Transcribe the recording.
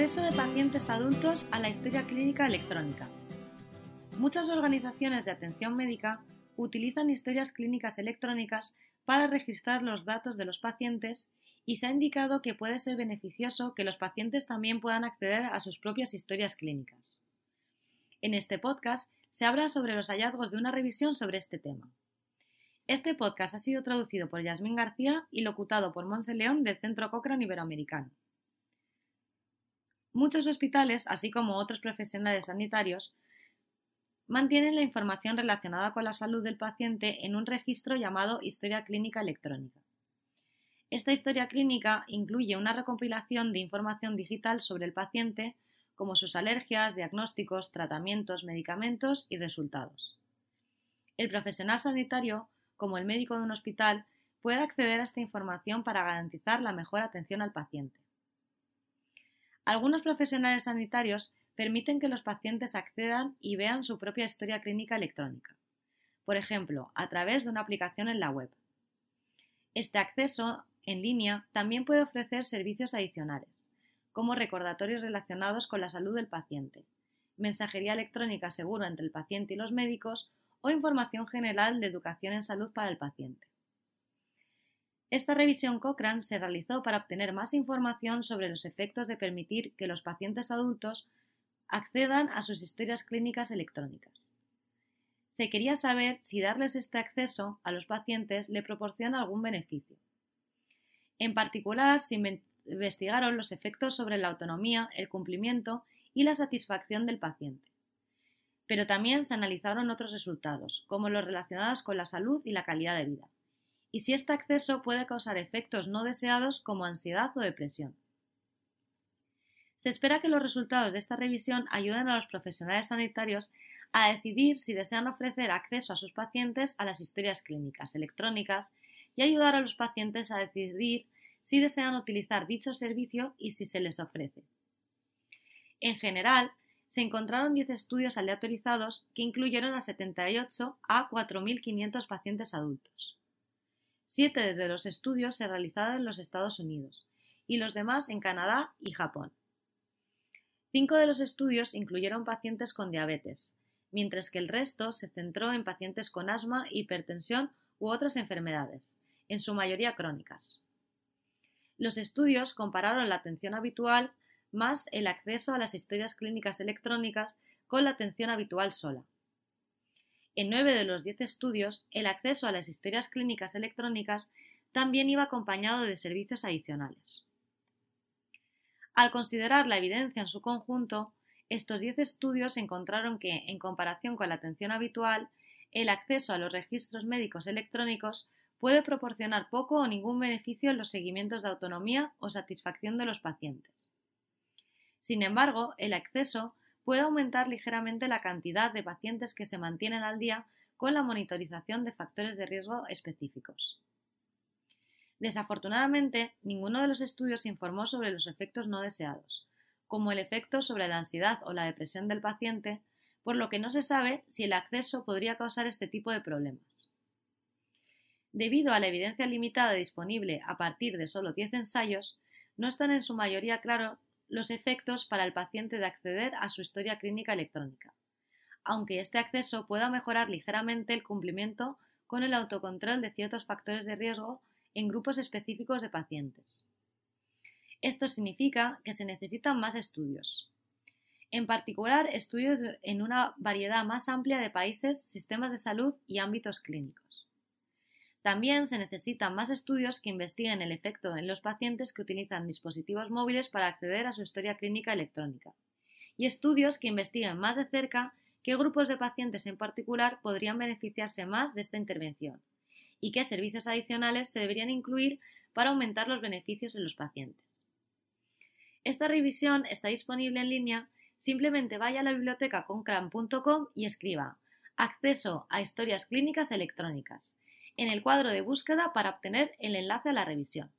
Acceso de pacientes adultos a la historia clínica electrónica. Muchas organizaciones de atención médica utilizan historias clínicas electrónicas para registrar los datos de los pacientes y se ha indicado que puede ser beneficioso que los pacientes también puedan acceder a sus propias historias clínicas. En este podcast se habla sobre los hallazgos de una revisión sobre este tema. Este podcast ha sido traducido por Yasmín García y locutado por Monse León del Centro Cochrane Iberoamericano. Muchos hospitales, así como otros profesionales sanitarios, mantienen la información relacionada con la salud del paciente en un registro llamado Historia Clínica Electrónica. Esta historia clínica incluye una recopilación de información digital sobre el paciente, como sus alergias, diagnósticos, tratamientos, medicamentos y resultados. El profesional sanitario, como el médico de un hospital, puede acceder a esta información para garantizar la mejor atención al paciente. Algunos profesionales sanitarios permiten que los pacientes accedan y vean su propia historia clínica electrónica, por ejemplo, a través de una aplicación en la web. Este acceso en línea también puede ofrecer servicios adicionales, como recordatorios relacionados con la salud del paciente, mensajería electrónica segura entre el paciente y los médicos o información general de educación en salud para el paciente. Esta revisión Cochrane se realizó para obtener más información sobre los efectos de permitir que los pacientes adultos accedan a sus historias clínicas electrónicas. Se quería saber si darles este acceso a los pacientes le proporciona algún beneficio. En particular, se investigaron los efectos sobre la autonomía, el cumplimiento y la satisfacción del paciente. Pero también se analizaron otros resultados, como los relacionados con la salud y la calidad de vida y si este acceso puede causar efectos no deseados como ansiedad o depresión. Se espera que los resultados de esta revisión ayuden a los profesionales sanitarios a decidir si desean ofrecer acceso a sus pacientes a las historias clínicas electrónicas y ayudar a los pacientes a decidir si desean utilizar dicho servicio y si se les ofrece. En general, se encontraron 10 estudios aleatorizados que incluyeron a 78 a 4.500 pacientes adultos. Siete de los estudios se realizaron en los Estados Unidos y los demás en Canadá y Japón. Cinco de los estudios incluyeron pacientes con diabetes, mientras que el resto se centró en pacientes con asma, hipertensión u otras enfermedades, en su mayoría crónicas. Los estudios compararon la atención habitual más el acceso a las historias clínicas electrónicas con la atención habitual sola. En nueve de los diez estudios, el acceso a las historias clínicas electrónicas también iba acompañado de servicios adicionales. Al considerar la evidencia en su conjunto, estos diez estudios encontraron que, en comparación con la atención habitual, el acceso a los registros médicos electrónicos puede proporcionar poco o ningún beneficio en los seguimientos de autonomía o satisfacción de los pacientes. Sin embargo, el acceso puede aumentar ligeramente la cantidad de pacientes que se mantienen al día con la monitorización de factores de riesgo específicos. Desafortunadamente, ninguno de los estudios informó sobre los efectos no deseados, como el efecto sobre la ansiedad o la depresión del paciente, por lo que no se sabe si el acceso podría causar este tipo de problemas. Debido a la evidencia limitada disponible a partir de solo 10 ensayos, no están en su mayoría claros los efectos para el paciente de acceder a su historia clínica electrónica, aunque este acceso pueda mejorar ligeramente el cumplimiento con el autocontrol de ciertos factores de riesgo en grupos específicos de pacientes. Esto significa que se necesitan más estudios. En particular, estudios en una variedad más amplia de países, sistemas de salud y ámbitos clínicos. También se necesitan más estudios que investiguen el efecto en los pacientes que utilizan dispositivos móviles para acceder a su historia clínica electrónica, y estudios que investiguen más de cerca qué grupos de pacientes en particular podrían beneficiarse más de esta intervención y qué servicios adicionales se deberían incluir para aumentar los beneficios en los pacientes. Esta revisión está disponible en línea, simplemente vaya a la biblioteca concran.com y escriba Acceso a historias clínicas electrónicas en el cuadro de búsqueda para obtener el enlace a la revisión.